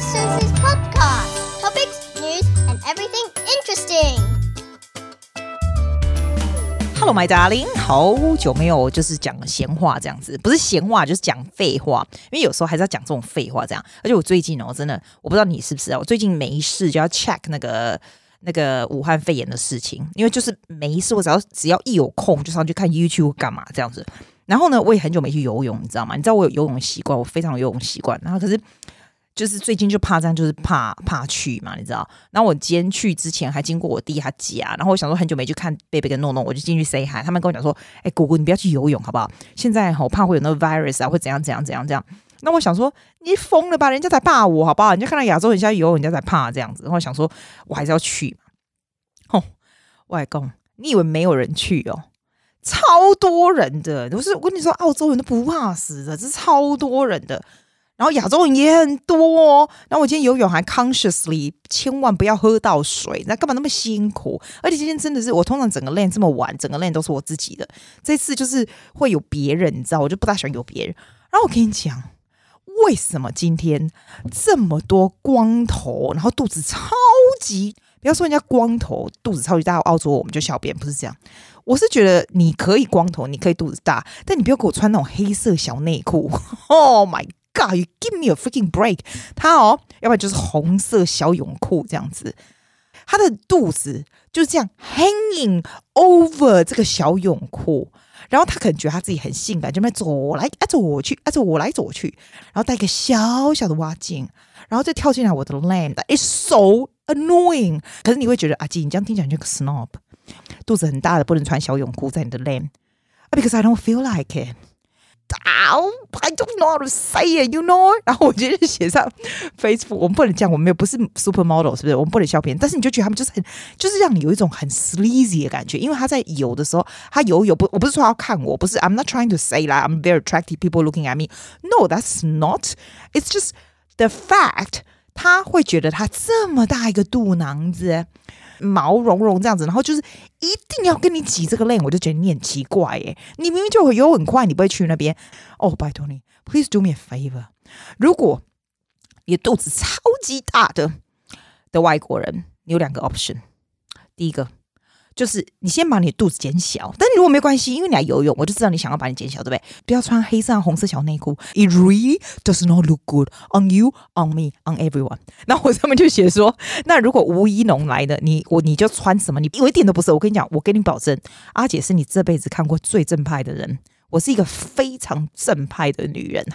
Sister Susie's podcast. Topics, news, and everything interesting. Hello, my darling，好久没有就是讲闲话这样子，不是闲话就是讲废话，因为有时候还是要讲这种废话这样。而且我最近哦，真的我不知道你是不是啊，我最近没事就要 check 那个那个武汉肺炎的事情，因为就是没事，我只要只要一有空就上去看 YouTube 干嘛这样子。然后呢，我也很久没去游泳，你知道吗？你知道我有游泳习惯，我非常有游泳习惯。然后可是。就是最近就怕这样，就是怕怕去嘛，你知道？然后我今天去之前还经过我弟他家，然后我想说很久没去看贝贝跟诺诺，我就进去 say hi。他们跟我讲说：“哎，姑姑，你不要去游泳好不好？现在我怕会有那个 virus 啊，会怎样怎样怎样这样。”那我想说你疯了吧？人家才怕我好不好？人家看到亚洲人家游，人家才怕这样子。然后想说我还是要去嘛。吼，外公，你以为没有人去哦？超多人的，不是我跟你说，澳洲人都不怕死的，这是超多人的。然后亚洲人也很多哦，然后我今天游泳还 consciously 千万不要喝到水，那干嘛那么辛苦？而且今天真的是我通常整个 l a n 这么晚，整个 l a n 都是我自己的，这次就是会有别人，你知道，我就不大喜欢有别人。然后我跟你讲，为什么今天这么多光头，然后肚子超级，不要说人家光头肚子超级大，澳洲我们就小便不是这样。我是觉得你可以光头，你可以肚子大，但你不要给我穿那种黑色小内裤。Oh my God。You give me a freaking break！他哦，要不然就是红色小泳裤这样子，他的肚子就是这样 hanging over 这个小泳裤，然后他可能觉得他自己很性感，就那走来啊走去啊走来走去，然后带一个小小的蛙镜，然后再跳进来我的 land is so annoying。可是你会觉得阿基，你这样听起来像个 snob，肚子很大的不能穿小泳裤在你的 land，because I don't feel like it。ow, I don't know how to say it, you know。然后我就写上 Facebook，我们不能这样，我们又不是 supermodel，是不是？我们不能笑别人，但是你就觉得他们就是很，就是让你有一种很 sleazy 的感觉，因为他在游的时候，他游游不，我不是说要看我，不是，I'm not trying to say like I'm very attractive people looking at me. No, that's not. It's just the fact，他会觉得他这么大一个肚囊子。毛茸茸这样子，然后就是一定要跟你挤这个 lane，我就觉得你很奇怪耶。你明明就游很快，你不会去那边哦？拜托你，please do me a favor。如果你肚子超级大的的外国人，你有两个 option。第一个。就是你先把你肚子减小，但如果没关系，因为你来游泳，我就知道你想要把你减小，对不对？不要穿黑色、红色小内裤，It really does not look good on you, on me, on everyone。然后我上面就写说，那如果吴一农来的，你我你就穿什么？你我一点都不是。我跟你讲，我跟你保证，阿姐是你这辈子看过最正派的人。我是一个非常正派的女人。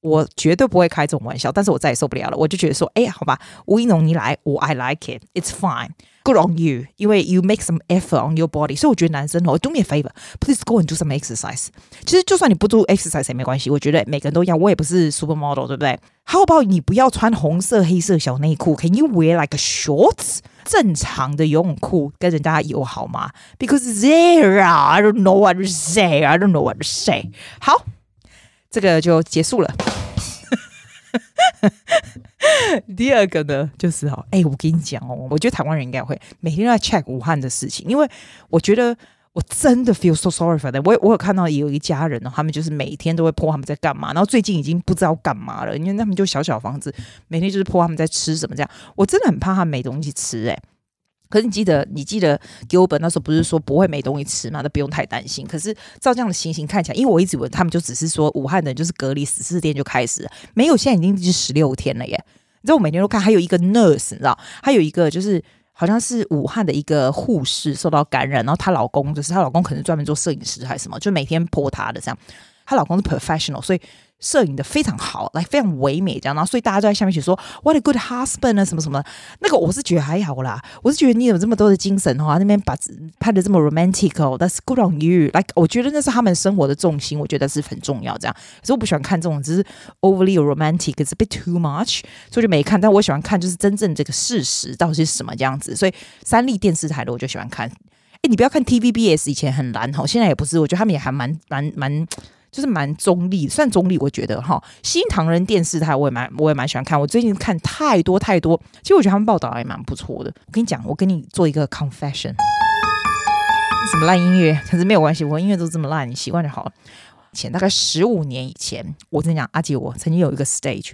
我绝对不会开这种玩笑，但是我再也受不了了。我就觉得说，哎，好吧，吴一农你来，我 I like it, it's fine, good on you，因为 you make some effort on your body。所以我觉得男生哦，do me a favor, please go and do some exercise。其实就算你不做 exercise 也没关系，我觉得每个人都一样，我也不是 supermodel，对不对？How about 你不要穿红色、黑色小内裤？Can you wear like a shorts？正常的游泳裤跟人家游好吗？Because there, I don't know what to say, I don't know what to say。好。这个就结束了。第二个呢，就是哦，哎，我跟你讲哦，我觉得台湾人应该会每天都在 check 武汉的事情，因为我觉得我真的 feel so sorry for them。我我有看到有一家人哦，他们就是每天都会 po 他们在干嘛，然后最近已经不知道干嘛了，因为他们就小小房子，每天就是 po 他们在吃什么这样。我真的很怕他没东西吃哎。可是你记得，你记得 Gilbert 那时候不是说不会没东西吃吗？都不用太担心。可是照这样的情形看起来，因为我一直以为他们就只是说武汉的人就是隔离十四天就开始，没有，现在已经是十六天了耶。你知道我每天都看，还有一个 nurse，你知道，还有一个就是好像是武汉的一个护士受到感染，然后她老公就是她老公可能专门做摄影师还是什么，就每天泼她的这样。她老公是 professional，所以。摄影的非常好，来非常唯美，这样，然后所以大家都在下面写说 What a good husband 啊，什么什么，那个我是觉得还好啦，我是觉得你有这么多的精神的话，那边把拍的这么 romantic 哦，That's good on you，like 我觉得那是他们生活的重心，我觉得是很重要，这样，可是我不喜欢看这种只是 overly romantic，是 bit too much，所以就没看，但我喜欢看就是真正这个事实到底是什么这样子，所以三立电视台的我就喜欢看，哎，你不要看 TVBS 以前很蓝哈，现在也不是，我觉得他们也还蛮蛮蛮。蛮就是蛮中立，算中立，我觉得哈。新唐人电视台我也蛮，我也蛮喜欢看。我最近看太多太多，其实我觉得他们报道也蛮不错的。我跟你讲，我跟你做一个 confession，什么烂音乐，可是没有关系，我音乐都这么烂，你习惯就好了。前大概十五年以前，我跟你讲，阿姐我曾经有一个 stage。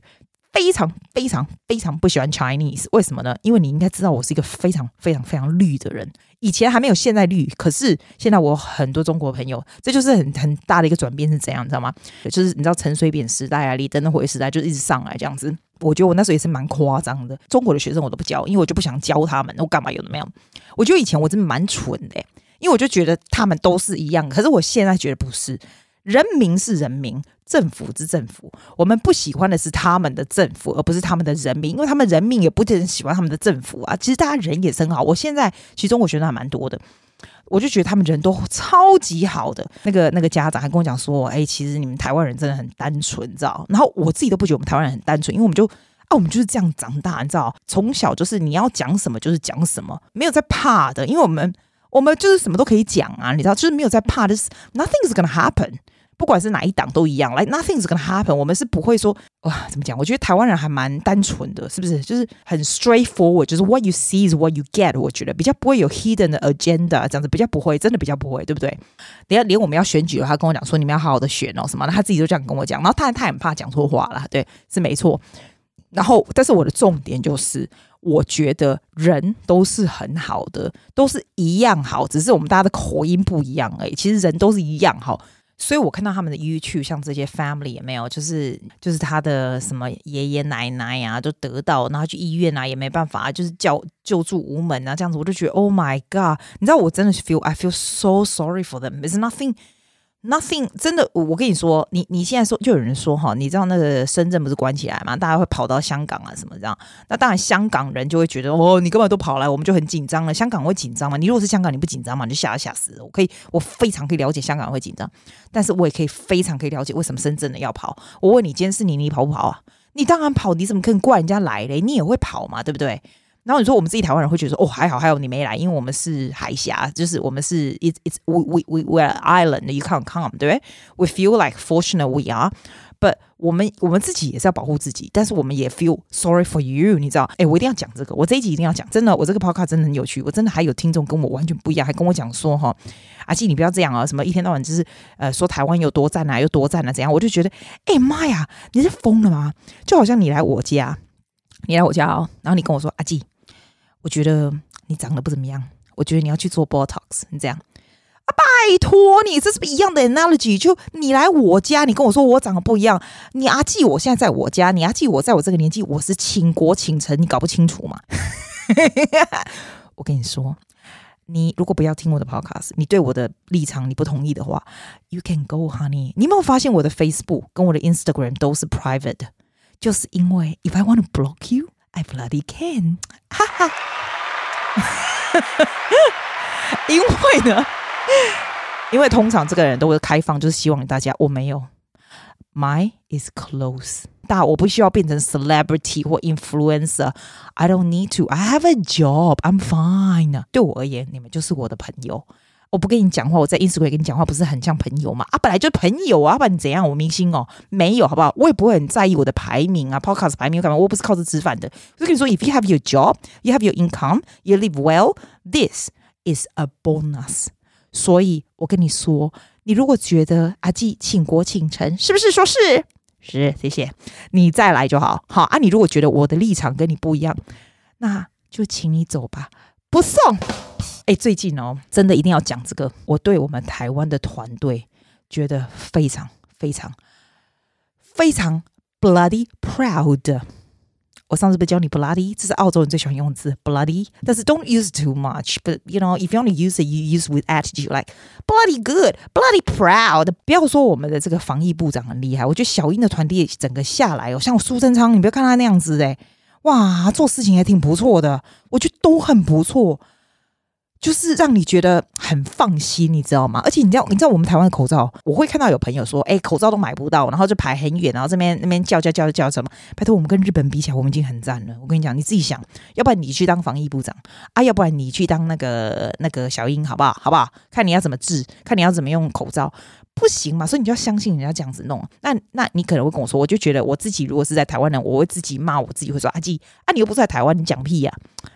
非常非常非常不喜欢 Chinese，为什么呢？因为你应该知道我是一个非常非常非常绿的人，以前还没有现在绿，可是现在我很多中国朋友，这就是很很大的一个转变是怎样，你知道吗？就是你知道陈水扁时代啊，李登辉时代就一直上来这样子，我觉得我那时候也是蛮夸张的。中国的学生我都不教，因为我就不想教他们，我干嘛有的没有？我觉得以前我真的蛮蠢的，因为我就觉得他们都是一样，可是我现在觉得不是。人民是人民，政府是政府。我们不喜欢的是他们的政府，而不是他们的人民，因为他们人民也不一定喜欢他们的政府啊。其实大家人也很好。我现在其中国学生还蛮多的，我就觉得他们人都超级好的。那个那个家长还跟我讲说：“哎，其实你们台湾人真的很单纯，你知道？”然后我自己都不觉得我们台湾人很单纯，因为我们就啊，我们就是这样长大，你知道？从小就是你要讲什么就是讲什么，没有在怕的，因为我们我们就是什么都可以讲啊，你知道？就是没有在怕，就是 nothing is gonna happen。不管是哪一党都一样，like nothing's gonna happen。我们是不会说哇，怎么讲？我觉得台湾人还蛮单纯的，是不是？就是很 straightforward，就是 what you see is what you get。我觉得比较不会有 hidden 的 agenda，这样子比较不会，真的比较不会，对不对？等下连我们要选举了，他跟我讲说你们要好好的选哦什么的，他自己就这样跟我讲。然后他他很怕讲错话了，对，是没错。然后，但是我的重点就是，我觉得人都是很好的，都是一样好，只是我们大家的口音不一样而已。其实人都是一样好。所以我看到他们的 YouTube，像这些 family 也没有，就是就是他的什么爷爷奶奶呀、啊，就得到，然后去医院啊，也没办法，就是叫救助无门啊，这样子，我就觉得 Oh my God！你知道我真的是 feel I feel so sorry for them. It's nothing. Nothing，真的，我跟你说，你你现在说，就有人说哈，你知道那个深圳不是关起来吗？大家会跑到香港啊什么这样？那当然，香港人就会觉得哦，你根本都跑来，我们就很紧张了。香港会紧张吗？你如果是香港，你不紧张吗？你就吓都吓死。我可以，我非常可以了解香港会紧张，但是我也可以非常可以了解为什么深圳的要跑。我问你，今天是你，你跑不跑啊？你当然跑，你怎么可能怪人家来嘞？你也会跑嘛，对不对？然后你说我们自己台湾人会觉得说哦，还好还有你没来，因为我们是海峡，就是我们是 it's it's we we we we're island you can't come 对不对？We feel like fortunate we are，but 我们我们自己也是要保护自己，但是我们也 feel sorry for you，你知道？哎，我一定要讲这个，我这一集一定要讲，真的，我这个 podcast 真的很有趣，我真的还有听众跟我完全不一样，还跟我讲说哈，阿季你不要这样啊，什么一天到晚就是呃说台湾有多赞啊，有多赞啊，怎样？我就觉得哎妈呀，你是疯了吗？就好像你来我家，你来我家哦，然后你跟我说阿季。我觉得你长得不怎么样，我觉得你要去做 Botox。你这样啊，拜托你，这是不是一样的 analogy？就你来我家，你跟我说我长得不一样。你阿季，我现在在我家，你阿季，我在我这个年纪，我是倾国倾城，你搞不清楚吗？我跟你说，你如果不要听我的 podcast，你对我的立场你不同意的话，You can go, honey。你有没有发现我的 Facebook 跟我的 Instagram 都是 private？就是因为 If I want to block you, I bloody can。哈哈。因为呢，因为通常这个人都会开放，就是希望大家。我没有，My is close。但我不需要变成 celebrity 或 influencer。I don't need to. I have a job. I'm fine。对我而言，你们就是我的朋友。 我不跟你讲话，我在 Instagram 跟你讲话，不是很像朋友吗？啊，本来就朋友啊，不然你怎样？我明星哦，没有，好不好？我也不会很在意我的排名啊，Podcast 排名干嘛？我不是靠着吃饭的。我跟你说，If you have your job, you have your income, you live well, this is a bonus。所以我跟你说，你如果觉得阿季倾国倾城，是不是说是？是，谢谢你再来就好。好啊，你如果觉得我的立场跟你不一样，那就请你走吧，不送。哎，最近哦，真的一定要讲这个。我对我们台湾的团队觉得非常非常非常 bloody proud。我上次不教你 bloody，这是澳洲人最喜欢用的字 bloody，但是 don't use too much。But you know, if you only use it, you use with attitude, like bloody good, bloody proud。不要说我们的这个防疫部长很厉害，我觉得小英的团队整个下来哦，像苏贞昌，你不要看他那样子哎，哇，做事情还挺不错的，我觉得都很不错。就是让你觉得很放心，你知道吗？而且你知道，你知道我们台湾的口罩，我会看到有朋友说，哎，口罩都买不到，然后就排很远，然后这边那边叫叫叫叫什么？拜托，我们跟日本比起来，我们已经很赞了。我跟你讲，你自己想，要不然你去当防疫部长啊，要不然你去当那个那个小英，好不好？好不好？看你要怎么治，看你要怎么用口罩，不行嘛？所以你就要相信人家这样子弄。那那你可能会跟我说，我就觉得我自己如果是在台湾人，我会自己骂我自己，会说阿季啊，你又不是在台湾，你讲屁呀、啊！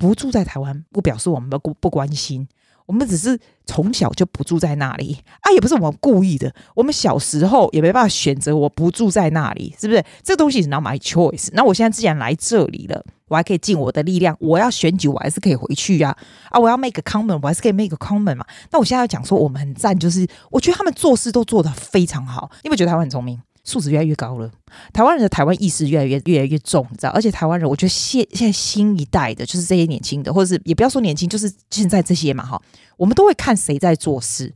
不住在台湾，不表示我们不不关心。我们只是从小就不住在那里啊，也不是我们故意的。我们小时候也没办法选择我不住在那里，是不是？这东西是 not my choice。那我现在既然来这里了，我还可以尽我的力量。我要选举，我还是可以回去呀。啊，我要 make a comment，我还是可以 make a comment 嘛。那我现在要讲说，我们很赞，就是我觉得他们做事都做得非常好。你有没有觉得他们很聪明？素质越来越高了，台湾人的台湾意识越来越越来越重，你知道？而且台湾人，我觉得现现在新一代的，就是这些年轻的，或者是也不要说年轻，就是现在这些嘛，哈，我们都会看谁在做事。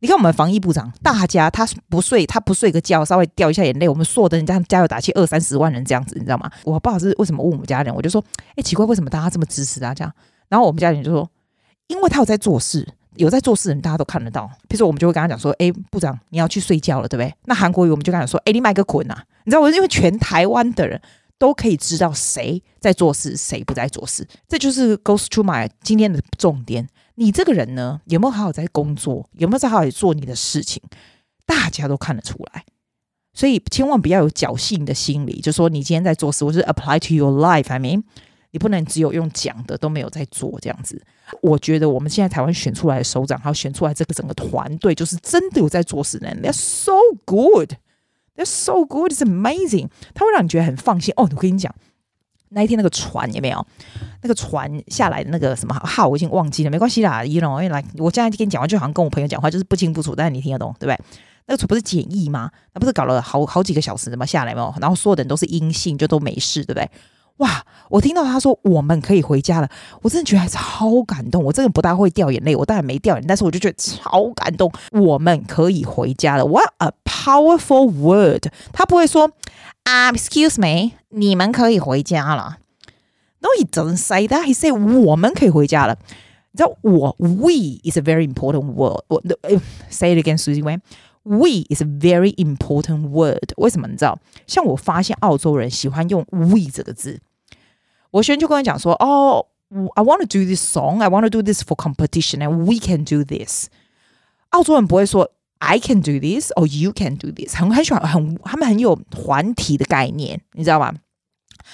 你看我们防疫部长，大家他不睡，他不睡个觉，稍微掉一下眼泪，我们说的人家加油打气，二三十万人这样子，你知道吗？我不好意思，为什么问我们家人？我就说，哎，奇怪，为什么大家这么支持他这样？然后我们家人就说，因为他有在做事。有在做事的人，大家都看得到。比如说，我们就会跟他讲说：“哎，部长，你要去睡觉了，对不对？”那韩国瑜我们就跟他讲说：“哎，你麦个捆呐！”你知道，我因为全台湾的人都可以知道谁在做事，谁不在做事。这就是 goes to my 今天的重点。你这个人呢，有没有好好在工作？有没有在好好做你的事情？大家都看得出来。所以千万不要有侥幸的心理，就说你今天在做事，我是 apply to your life。I mean。你不能只有用讲的都没有在做这样子。我觉得我们现在台湾选出来的首长，还有选出来这个整个团队，就是真的有在做事的人。They're so good, they're so good, it's amazing。他会让你觉得很放心哦。我跟你讲，那一天那个船有没有？那个船下来的那个什么号，我已经忘记了，没关系啦。You know，因为来我现在跟你讲话，就好像跟我朋友讲话，就是不清不楚，但是你听得懂，对不对？那个船不是检疫吗？那不是搞了好好几个小时的吗？下来没有？然后所有的人都是阴性，就都没事，对不对？哇！我听到他说我们可以回家了，我真的觉得还是好感动。我真的不大会掉眼泪，我当然没掉眼泪，但是我就觉得超感动。我们可以回家了，What a powerful word！他不会说啊，uh，Excuse me，你们可以回家了。No，he doesn't say that，he say 我们可以回家了。你知道我，we is a very important word。我，say it again，Susie Wayne。We is a very important word。为什么你知道？像我发现澳洲人喜欢用 we 这个字。我学生就跟我讲说：“哦，I want to do this song. I want to do this for competition, and we can do this。”澳洲人不会说 “I can do this” or “You can do this”，很很喜欢很他们很有团体的概念，你知道吗？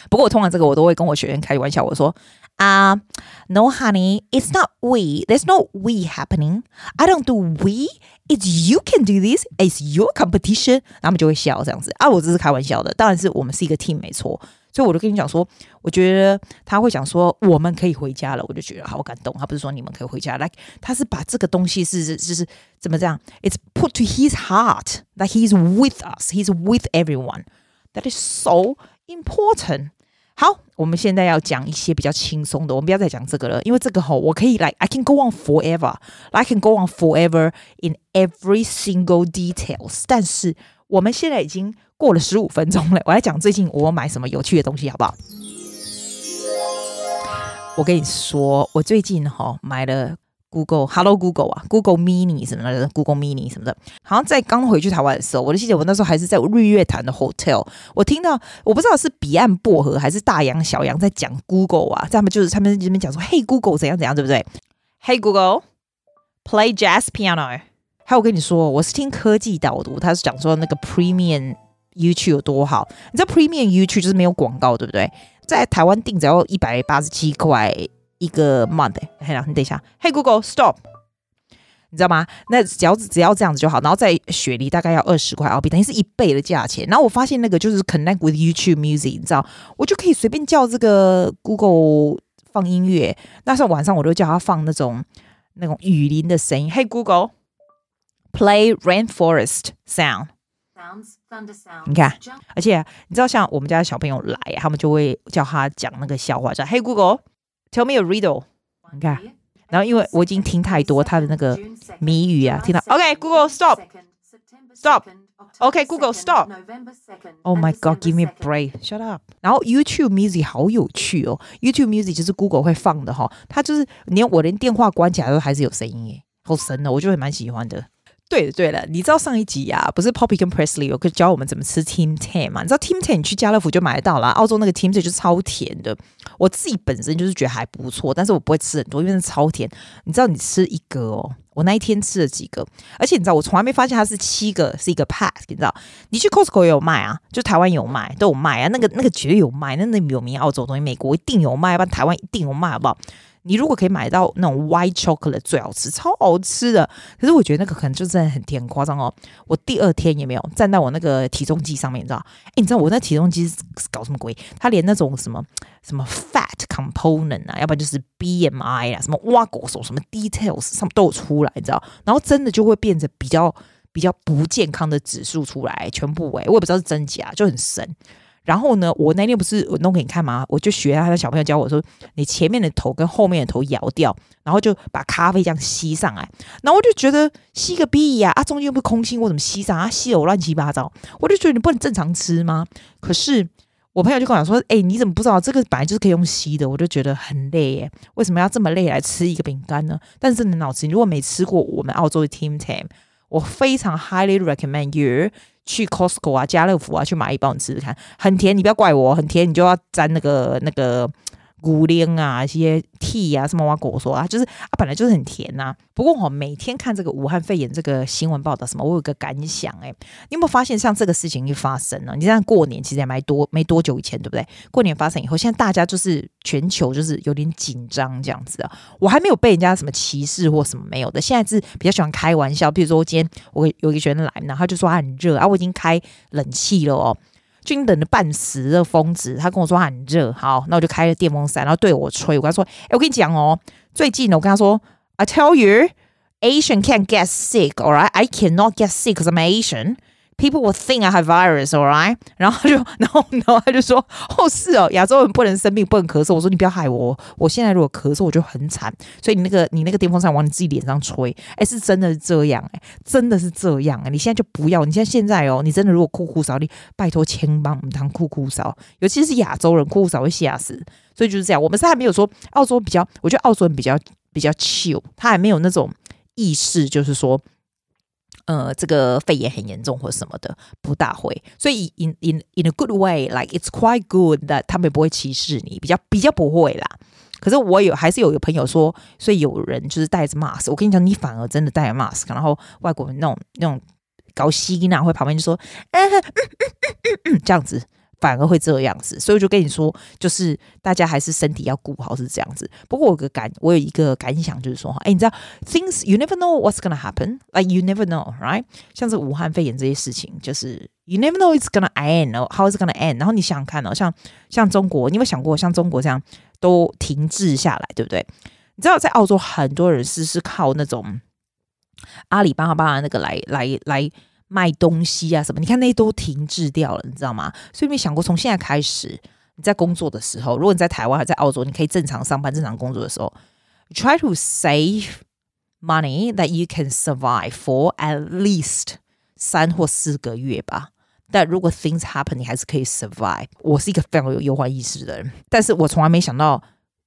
不过我通常这个我都会跟我学员开玩笑，我说。啊、uh,，No, honey, it's not we. There's no we happening. I don't do we. It's you can do this. It's your competition. 然后他们就会笑这样子啊，我只是开玩笑的。当然是我们是一个 team，没错。所以我就跟你讲说，我觉得他会讲说我们可以回家了，我就觉得好感动。他不是说你们可以回家，like 他是把这个东西是是是怎么这样？It's put to his heart that he's with us. He's with everyone. That is so important. 好，我们现在要讲一些比较轻松的，我们不要再讲这个了，因为这个吼，我可以来，I can go on forever，I can go on forever in every single details。但是我们现在已经过了十五分钟了，我来讲最近我买什么有趣的东西，好不好？我跟你说，我最近哈买了。Google，Hello Google 啊，Google Mini 什么的，Google Mini 什么的，好像在刚回去台湾的时候，我就记得我那时候还是在日月潭的 hotel，我听到我不知道是彼岸薄荷还是大洋小洋在讲 Google 啊，他们就是他们这边讲说，Hey Google 怎样怎样，对不对？Hey Google，play jazz piano。还有我跟你说，我是听科技导读，他是讲说那个 Premium YouTube 有多好，你知道 Premium YouTube 就是没有广告，对不对？在台湾订只要一百八十七块。一个 month，嘿啦，你等一下，Hey Google，stop，你知道吗？那只要只要这样子就好，然后在雪梨大概要二十块澳币，等于是一倍的价钱。然后我发现那个就是 connect with YouTube Music，你知道，我就可以随便叫这个 Google 放音乐。那时候晚上我都叫他放那种那种雨林的声音。Hey Google，play rainforest sound，sounds thunder sound。你看，而且你知道，像我们家的小朋友来，他们就会叫他讲那个笑话，叫 Hey Google。Tell me a riddle，你看，然后因为我已经听太多他的那个谜语啊，听到 OK，Google stop，stop，OK，Google stop，Oh my God，give me a break，shut up。然后 YouTube Music 好有趣哦，YouTube Music 就是 Google 会放的哈，它就是连我连电话关起来都还是有声音耶，好神哦，我就会蛮喜欢的。对了对了，你知道上一集呀、啊，不是 Poppy 跟 Presley 有教我们怎么吃 Tim Tam 吗？你知道 Tim Tam 你去家乐福就买得到啦。澳洲那个 Tim Tam 就是超甜的。我自己本身就是觉得还不错，但是我不会吃很多，因为是超甜。你知道你吃一个哦，我那一天吃了几个，而且你知道我从来没发现它是七个是一个 pack，你知道？你去 Costco 也有卖啊，就台湾有卖，都有卖啊。那个那个绝对有卖，那那有名澳洲东西，美国一定有卖，不然台湾一定有卖，好不好？你如果可以买到那种 white chocolate 最好吃，超好吃的。可是我觉得那个可能就真的很甜，很夸张哦。我第二天也没有站在我那个体重机上面，你知道？哎，你知道我那体重机搞什么鬼？它连那种什么什么 fat component 啊，要不然就是 BMI 啊，什么挖狗手什么 details 上都有出来，你知道？然后真的就会变得比较比较不健康的指数出来，全部哎，我也不知道是真假，就很神。然后呢，我那天不是我弄给你看吗？我就学他的小朋友教我说，你前面的头跟后面的头摇掉，然后就把咖啡这样吸上来。然后我就觉得吸个屁呀！啊，中间又不是空心，我怎么吸上啊？吸得我乱七八糟。我就觉得你不能正常吃吗？可是我朋友就跟我讲说，哎，你怎么不知道这个本来就是可以用吸的？我就觉得很累耶，为什么要这么累来吃一个饼干呢？但是你的很好吃。你如果没吃过我们澳洲的 Tim Tam，我非常 highly recommend you。去 Costco 啊，家乐福啊，去买一包你试试看，很甜，你不要怪我，很甜，你就要沾那个那个。古灵啊，一些 tea 啊，什么哇果说啊，就是啊，本来就是很甜呐、不过我每天看这个武汉肺炎这个新闻报道，什么，我有个感想哎、你有没有发现像这个事情一发生呢？你像过年其实也没多没多久以前，对不对？过年发生以后，现在大家就是全球就是有点紧张这样子啊。我还没有被人家什么歧视或什么没有的，现在是比较喜欢开玩笑。比如说今天我有一个学生来，然后他就说他很热啊，我已经开冷气了哦。就等的半死的疯子，他跟我说他很热，好，那我就开了电风扇，然后对我吹。我跟他说：“哎，我跟你讲哦，最近呢，我跟他说，I tell you, Asian can't get sick, alright? I cannot get sick because I'm Asian.” People will think I have virus, all right? 然后他就，然后，然后他就说：“哦，是哦，亚洲人不能生病，不能咳嗽。”我说：“你不要害我，我现在如果咳嗽，我就很惨。所以你那个，你那个电风扇往你自己脸上吹，哎，是真的是这样，哎，真的是这样。哎，你现在就不要，你现在现在哦，你真的如果酷酷扫，你拜托千帮我们当酷酷扫，尤其是亚洲人酷酷扫会吓死。所以就是这样，我们是还没有说澳洲比较，我觉得澳洲人比较比较糗他还没有那种意识，就是说。”呃，这个肺炎很严重或什么的，不大会。所以 in in in a good way, like it's quite good that 他们也不会歧视你，比较比较不会啦。可是我有还是有一个朋友说，所以有人就是戴着 mask。我跟你讲，你反而真的戴着 mask，然后外国人那种那种搞西音啊，会旁边就说，嗯嗯嗯嗯嗯，这样子。反而会这样子，所以我就跟你说，就是大家还是身体要顾好，是这样子。不过我个感，我有一个感想，就是说，哎，你知道，things you never know what's gonna happen，like you never know，right？像是武汉肺炎这些事情，就是 you never know it's gonna end，how it's gonna end？然后你想想看哦，像像中国，你有没有想过，像中国这样都停滞下来，对不对？你知道，在澳洲很多人是是靠那种阿里巴巴那个来来来。卖东西啊什么？你看那些都停滞掉了，你知道吗？所以没想过从现在开始，你在工作的时候，如果你在台湾还在澳洲，你可以正常上班、正常工作的时候，try to save money that you can survive for at least 三或四个月吧。但如果 things happen，你还是可以 survive。我是一个非常有忧患意识的人，但是我从来没想到。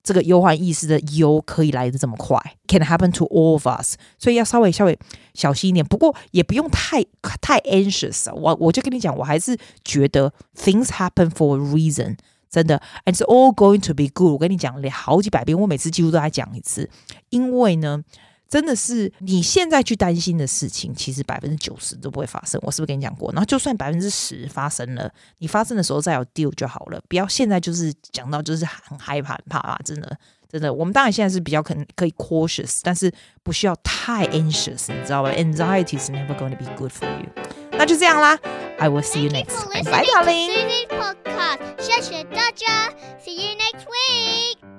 这个忧患意识的忧可以来得这么快，can happen to all of us，所以要稍微稍微小心一点。不过也不用太太 anxious。我我就跟你讲，我还是觉得 things happen for a reason，真的，and it's all going to be good。我跟你讲了好几百遍，我每次几乎都在讲一次，因为呢。真的是你现在去担心的事情，其实百分之九十都不会发生。我是不是跟你讲过？然后就算百分之十发生了，你发生的时候再有 deal 就好了。不要现在就是讲到就是很害怕很怕啊！真的真的，我们当然现在是比较可能可以 cautious，但是不需要太 anxious，你知道吧？Anxiety is never going to be good for you。那就这样啦，I will see you next。Bye，darling。谢谢大家，See you next week。